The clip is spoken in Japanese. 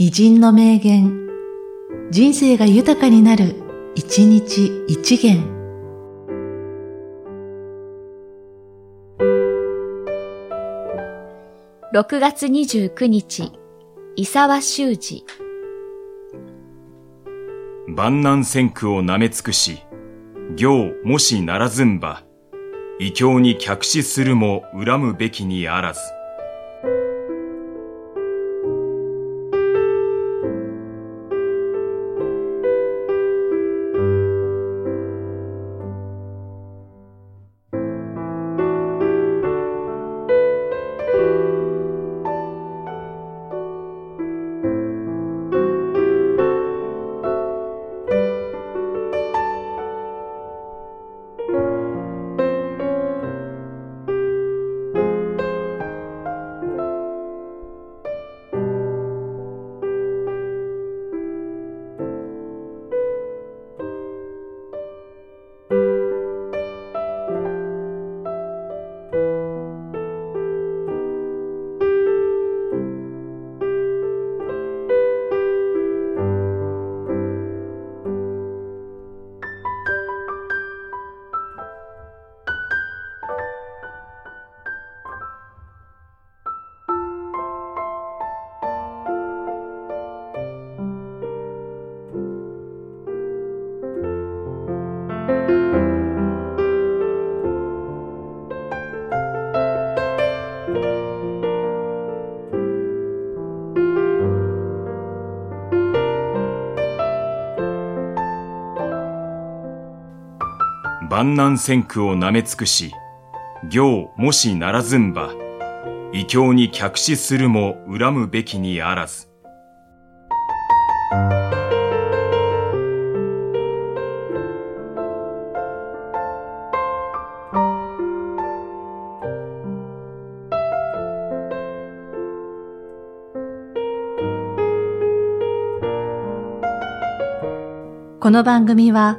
偉人の名言、人生が豊かになる、一日一元。6月29日、伊沢修司。万難千苦をなめ尽くし、行もしならずんば、異教に客視するも恨むべきにあらず。万難千苦をなめ尽くし、行もしならずんば、異教に客視するも恨むべきにあらず。この番組は、